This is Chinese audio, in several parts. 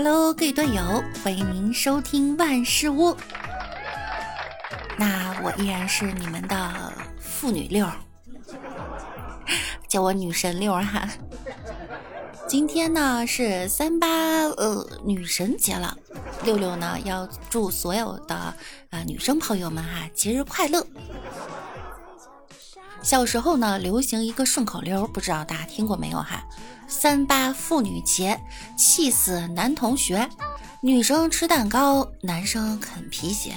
Hello，各位段友，欢迎您收听万事屋。那我依然是你们的妇女六，叫我女神六哈。今天呢是三八呃女神节了，六六呢要祝所有的啊女生朋友们哈节日快乐。小时候呢流行一个顺口溜，不知道大家听过没有哈？三八妇女节，气死男同学，女生吃蛋糕，男生啃皮鞋。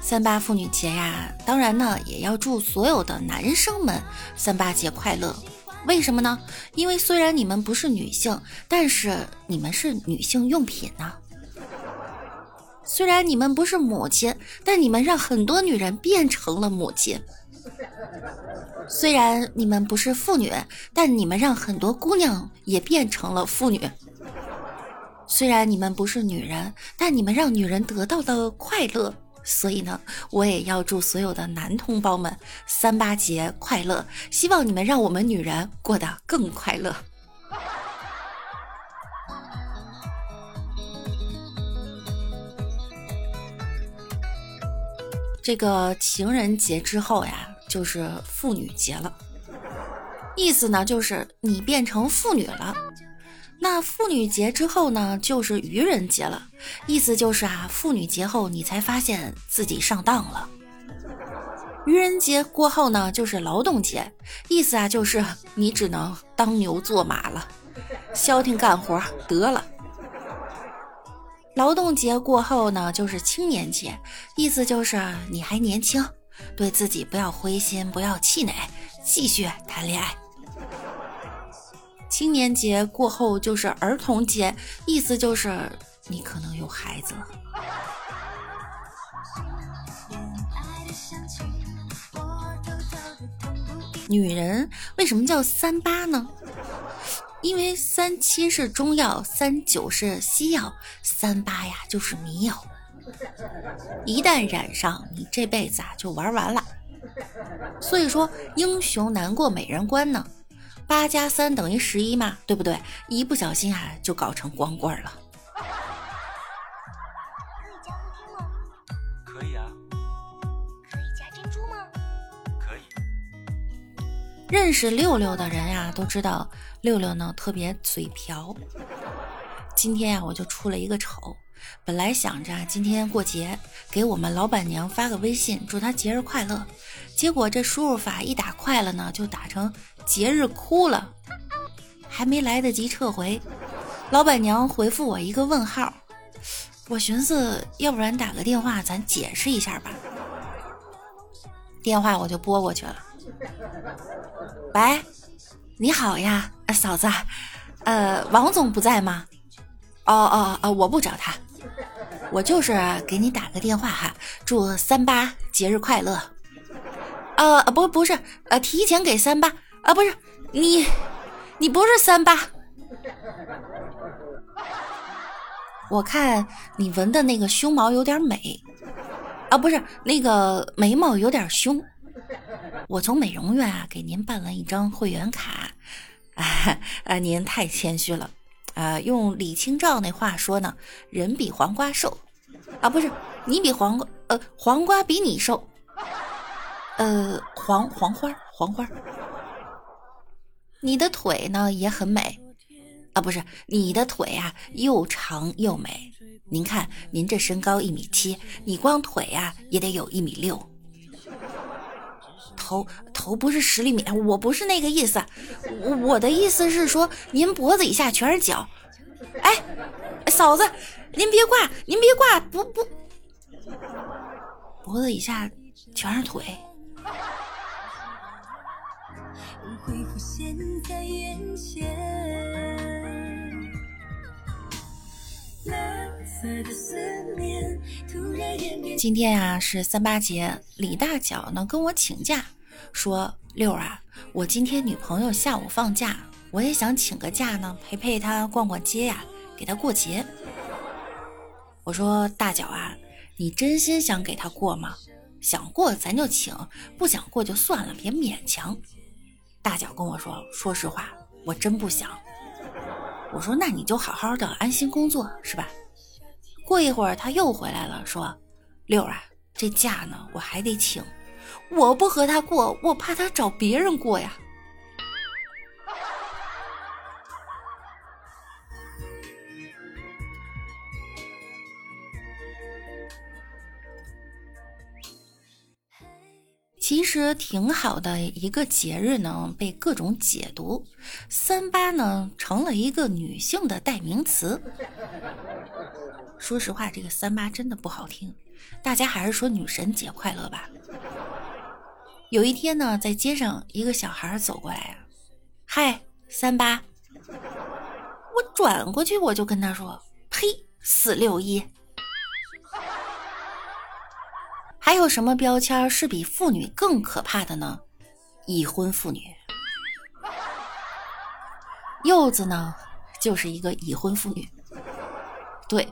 三八妇女节呀，当然呢也要祝所有的男生们三八节快乐。为什么呢？因为虽然你们不是女性，但是你们是女性用品呢。虽然你们不是母亲，但你们让很多女人变成了母亲。虽然你们不是妇女，但你们让很多姑娘也变成了妇女。虽然你们不是女人，但你们让女人得到了快乐。所以呢，我也要祝所有的男同胞们三八节快乐！希望你们让我们女人过得更快乐。这个情人节之后呀，就是妇女节了，意思呢就是你变成妇女了。那妇女节之后呢，就是愚人节了，意思就是啊，妇女节后你才发现自己上当了。愚人节过后呢，就是劳动节，意思啊就是你只能当牛做马了，消停干活得了。劳动节过后呢，就是青年节，意思就是你还年轻，对自己不要灰心，不要气馁，继续谈恋爱。青年节过后就是儿童节，意思就是你可能有孩子了。女人为什么叫三八呢？因为三七是中药，三九是西药，三八呀就是迷药。一旦染上，你这辈子啊就玩完了。所以说，英雄难过美人关呢。八加三等于十一嘛，对不对？一不小心啊，就搞成光棍了。可以加吗？可以啊。可以加珍珠吗？可以。认识六六的人呀，都知道六六呢特别嘴瓢。今天呀，我就出了一个丑。本来想着今天过节，给我们老板娘发个微信，祝她节日快乐。结果这输入法一打快了呢，就打成节日哭了，还没来得及撤回，老板娘回复我一个问号。我寻思，要不然打个电话咱解释一下吧。电话我就拨过去了。喂，你好呀，嫂子，呃，王总不在吗？哦哦哦，我不找他。我就是给你打个电话哈，祝三八节日快乐。呃，不，不是，呃，提前给三八啊，不是你，你不是三八。我看你纹的那个胸毛有点美啊，不是那个眉毛有点凶。我从美容院啊给您办了一张会员卡，啊啊，您太谦虚了。啊，用李清照那话说呢，人比黄瓜瘦，啊，不是你比黄瓜，呃，黄瓜比你瘦，呃，黄黄花黄花，你的腿呢也很美，啊，不是你的腿啊又长又美，您看您这身高一米七，你光腿呀也得有一米六。头头不是十厘米，我不是那个意思，我我的意思是说，您脖子以下全是脚。哎，嫂子，您别挂，您别挂，不不，脖子以下全是腿。今天呀是三八节，李大脚呢跟我请假。说六啊，我今天女朋友下午放假，我也想请个假呢，陪陪她逛逛街呀，给她过节。我说大脚啊，你真心想给她过吗？想过咱就请，不想过就算了，别勉强。大脚跟我说，说实话，我真不想。我说那你就好好的安心工作是吧？过一会儿他又回来了，说六啊，这假呢我还得请，我不和他过，我怕他找别人过呀。其实挺好的一个节日呢，被各种解读，三八呢成了一个女性的代名词。说实话，这个三八真的不好听，大家还是说女神节快乐吧。有一天呢，在街上一个小孩走过来啊，嗨，三八，我转过去我就跟他说，呸，四六一。还有什么标签是比妇女更可怕的呢？已婚妇女。柚子呢，就是一个已婚妇女。对，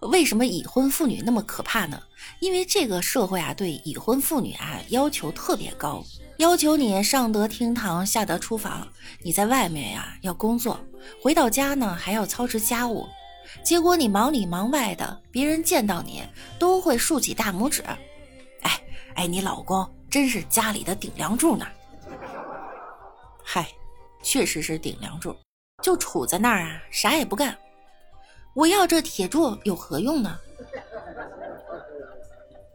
为什么已婚妇女那么可怕呢？因为这个社会啊，对已婚妇女啊要求特别高，要求你上得厅堂，下得厨房。你在外面呀要工作，回到家呢还要操持家务。结果你忙里忙外的，别人见到你都会竖起大拇指。哎哎，你老公真是家里的顶梁柱呢。嗨，确实是顶梁柱，就杵在那儿啊，啥也不干。我要这铁柱有何用呢？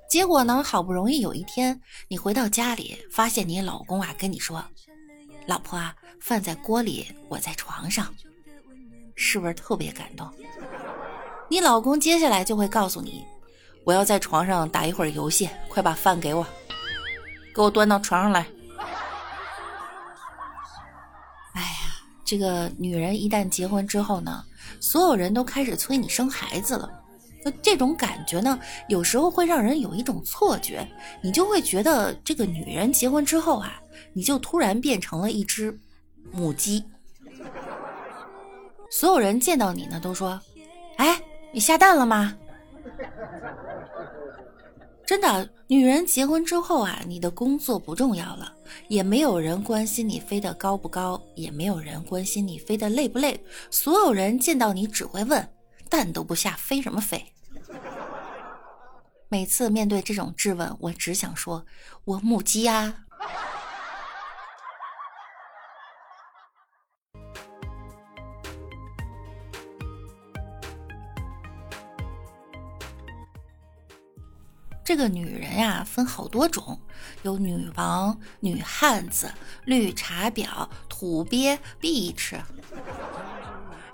结果呢，好不容易有一天你回到家里，发现你老公啊跟你说：“老婆啊，饭在锅里，我在床上。”是不是特别感动？你老公接下来就会告诉你。我要在床上打一会儿游戏，快把饭给我，给我端到床上来。哎呀，这个女人一旦结婚之后呢，所有人都开始催你生孩子了。那这种感觉呢，有时候会让人有一种错觉，你就会觉得这个女人结婚之后啊，你就突然变成了一只母鸡。所有人见到你呢，都说：“哎，你下蛋了吗？”真的，女人结婚之后啊，你的工作不重要了，也没有人关心你飞得高不高，也没有人关心你飞得累不累。所有人见到你只会问：蛋都不下，飞什么飞？每次面对这种质问，我只想说：我母鸡啊。这个女人呀，分好多种，有女王、女汉子、绿茶婊、土鳖、bitch。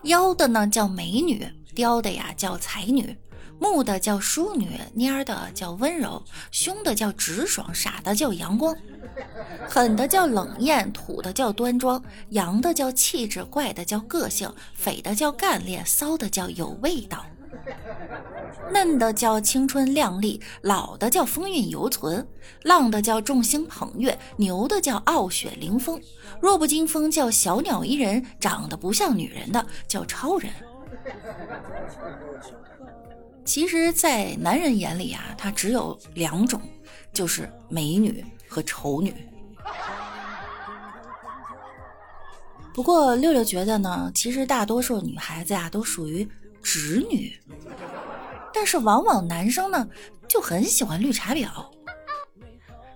妖的呢叫美女，雕的呀叫才女，木的叫淑女，蔫的叫温柔，凶的叫直爽，傻的叫阳光，狠的叫冷艳，土的叫端庄，洋的叫气质，怪的叫个性，匪的叫干练，骚的叫有味道。嫩的叫青春靓丽，老的叫风韵犹存，浪的叫众星捧月，牛的叫傲雪凌风，弱不禁风叫小鸟依人，长得不像女人的叫超人。其实，在男人眼里啊，他只有两种，就是美女和丑女。不过六六觉得呢，其实大多数女孩子呀，都属于直女。但是往往男生呢就很喜欢绿茶婊，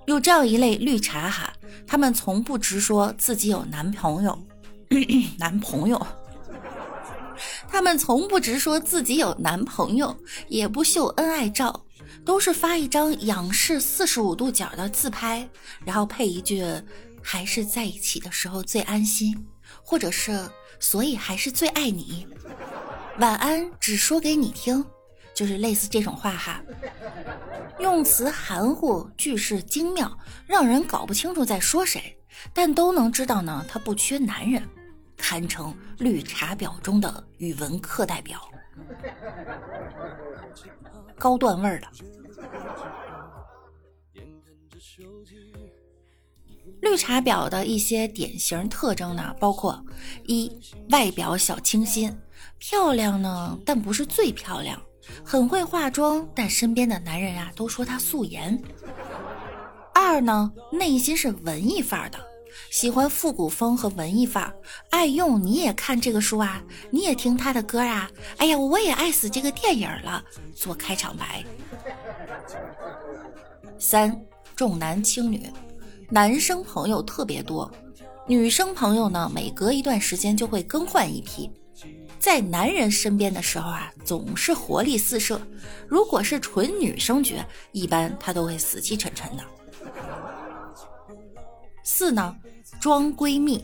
有这样一类绿茶哈，他们从不直说自己有男朋友，男朋友，他们从不直说自己有男朋友，也不秀恩爱照，都是发一张仰视四十五度角的自拍，然后配一句还是在一起的时候最安心，或者是所以还是最爱你，晚安只说给你听。就是类似这种话哈，用词含糊，句式精妙，让人搞不清楚在说谁，但都能知道呢，他不缺男人，堪称绿茶婊中的语文课代表，高段位儿的。绿茶婊的一些典型特征呢，包括一外表小清新，漂亮呢，但不是最漂亮。很会化妆，但身边的男人啊都说她素颜。二呢，内心是文艺范儿的，喜欢复古风和文艺范儿，爱用你也看这个书啊，你也听他的歌啊，哎呀，我也爱死这个电影了，做开场白。三重男轻女，男生朋友特别多，女生朋友呢，每隔一段时间就会更换一批。在男人身边的时候啊，总是活力四射；如果是纯女生角，一般她都会死气沉沉的。四呢，装闺蜜，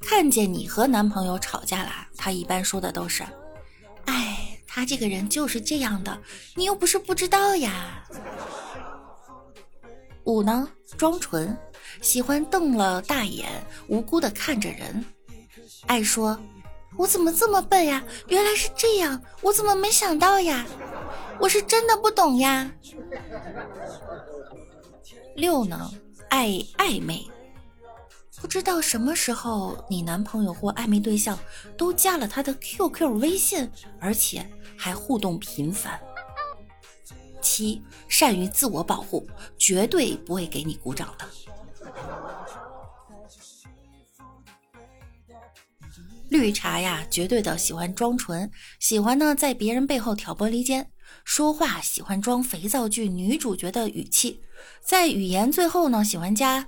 看见你和男朋友吵架了，她一般说的都是：“哎，他这个人就是这样的，你又不是不知道呀。”五呢，装纯，喜欢瞪了大眼，无辜的看着人，爱说。我怎么这么笨呀？原来是这样，我怎么没想到呀？我是真的不懂呀。六呢，爱暧昧，不知道什么时候你男朋友或暧昧对象都加了他的 QQ 微信，而且还互动频繁。七，善于自我保护，绝对不会给你鼓掌的。绿茶呀，绝对的喜欢装纯，喜欢呢在别人背后挑拨离间，说话喜欢装肥皂剧女主角的语气，在语言最后呢喜欢加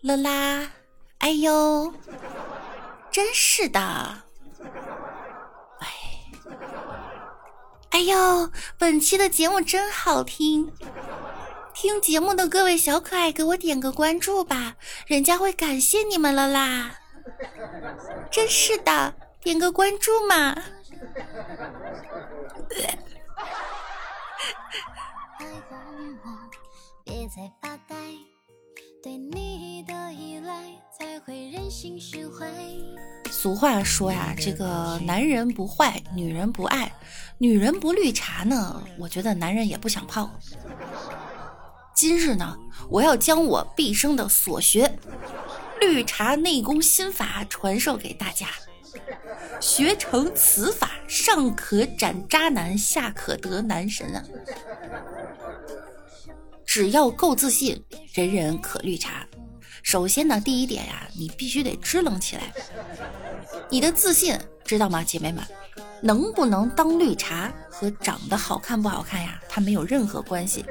了啦，哎呦，真是的，哎，哎呦，本期的节目真好听，听节目的各位小可爱给我点个关注吧，人家会感谢你们了啦。真是的，点个关注嘛！俗话说呀，这个男人不坏，女人不爱，女人不绿茶呢，我觉得男人也不想泡。今日呢，我要将我毕生的所学。绿茶内功心法传授给大家，学成此法，上可斩渣男，下可得男神啊！只要够自信，人人可绿茶。首先呢，第一点呀，你必须得支棱起来。你的自信知道吗，姐妹们？能不能当绿茶和长得好看不好看呀？它没有任何关系。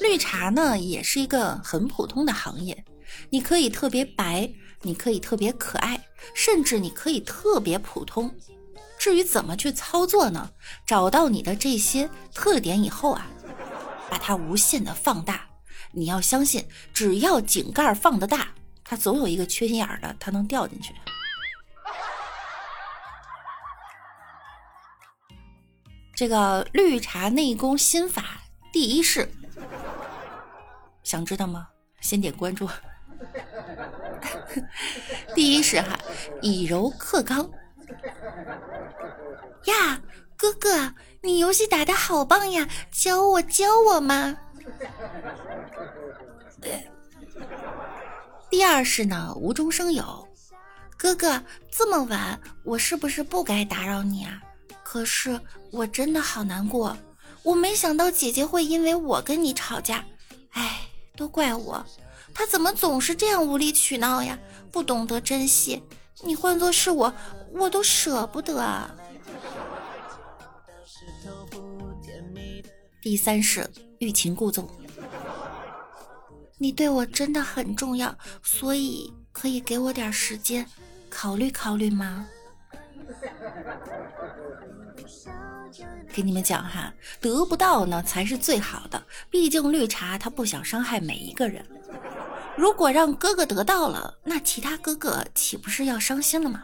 绿茶呢，也是一个很普通的行业。你可以特别白，你可以特别可爱，甚至你可以特别普通。至于怎么去操作呢？找到你的这些特点以后啊，把它无限的放大。你要相信，只要井盖放得大，它总有一个缺心眼的，它能掉进去。这个绿茶内功心法第一式，想知道吗？先点关注。第一是哈，以柔克刚。呀，哥哥，你游戏打的好棒呀，教我教我嘛。第二是呢，无中生有。哥哥，这么晚，我是不是不该打扰你啊？可是我真的好难过，我没想到姐姐会因为我跟你吵架。哎，都怪我。他怎么总是这样无理取闹呀？不懂得珍惜，你换做是我，我都舍不得啊。第三是欲擒故纵，你对我真的很重要，所以可以给我点时间考虑考虑吗？给你们讲哈，得不到呢才是最好的，毕竟绿茶他不想伤害每一个人。如果让哥哥得到了，那其他哥哥岂不是要伤心了吗？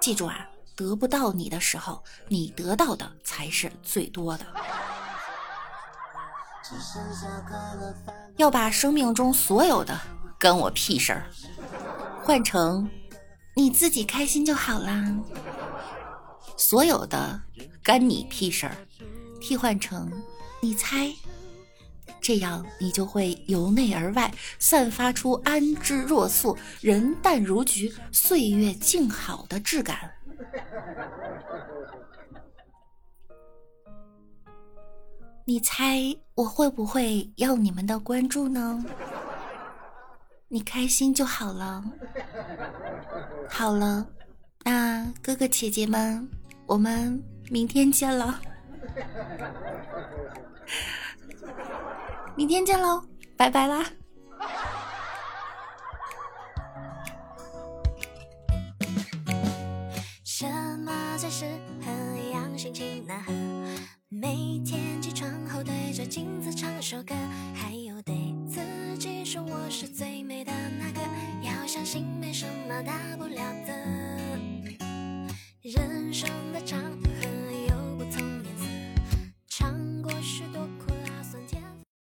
记住啊，得不到你的时候，你得到的才是最多的。要把生命中所有的跟我屁事儿换成你自己开心就好啦，所有的干你屁事儿替换成你猜。这样，你就会由内而外散发出安之若素、人淡如菊、岁月静好的质感。你猜我会不会要你们的关注呢？你开心就好了。好了，那哥哥姐姐们，我们明天见了。明天见喽，拜拜啦。什么最适合让心情呐？每天起床后对着镜子唱首歌，还有对自己说：我是最美的那个。要相信，没什么大不了的。人生的长河。